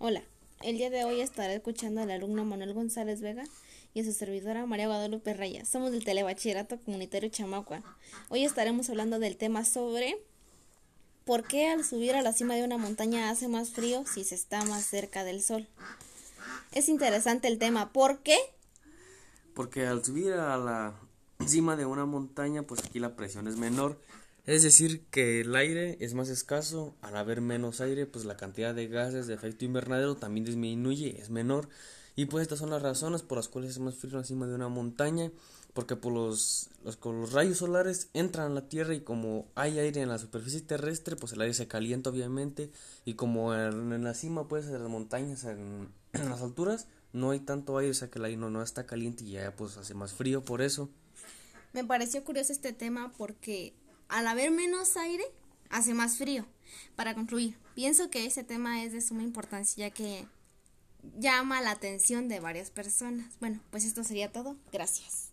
Hola, el día de hoy estaré escuchando al alumno Manuel González Vega y a su servidora María Guadalupe Reyes. Somos del Telebachillerato Comunitario Chamacua. Hoy estaremos hablando del tema sobre por qué al subir a la cima de una montaña hace más frío si se está más cerca del sol. Es interesante el tema. ¿Por qué? Porque al subir a la cima de una montaña, pues aquí la presión es menor es decir, que el aire es más escaso, al haber menos aire, pues la cantidad de gases de efecto invernadero también disminuye, es menor. Y pues estas son las razones por las cuales es más frío encima de una montaña, porque por los, los, los rayos solares entran a la Tierra y como hay aire en la superficie terrestre, pues el aire se calienta obviamente, y como en, la cima, pues en las montañas, en, las alturas, no hay tanto aire, o sea que el aire no, no está caliente y ya pues hace más frío por eso. Me pareció curioso este tema porque al haber menos aire, hace más frío. Para concluir, pienso que ese tema es de suma importancia ya que llama la atención de varias personas. Bueno, pues esto sería todo. Gracias.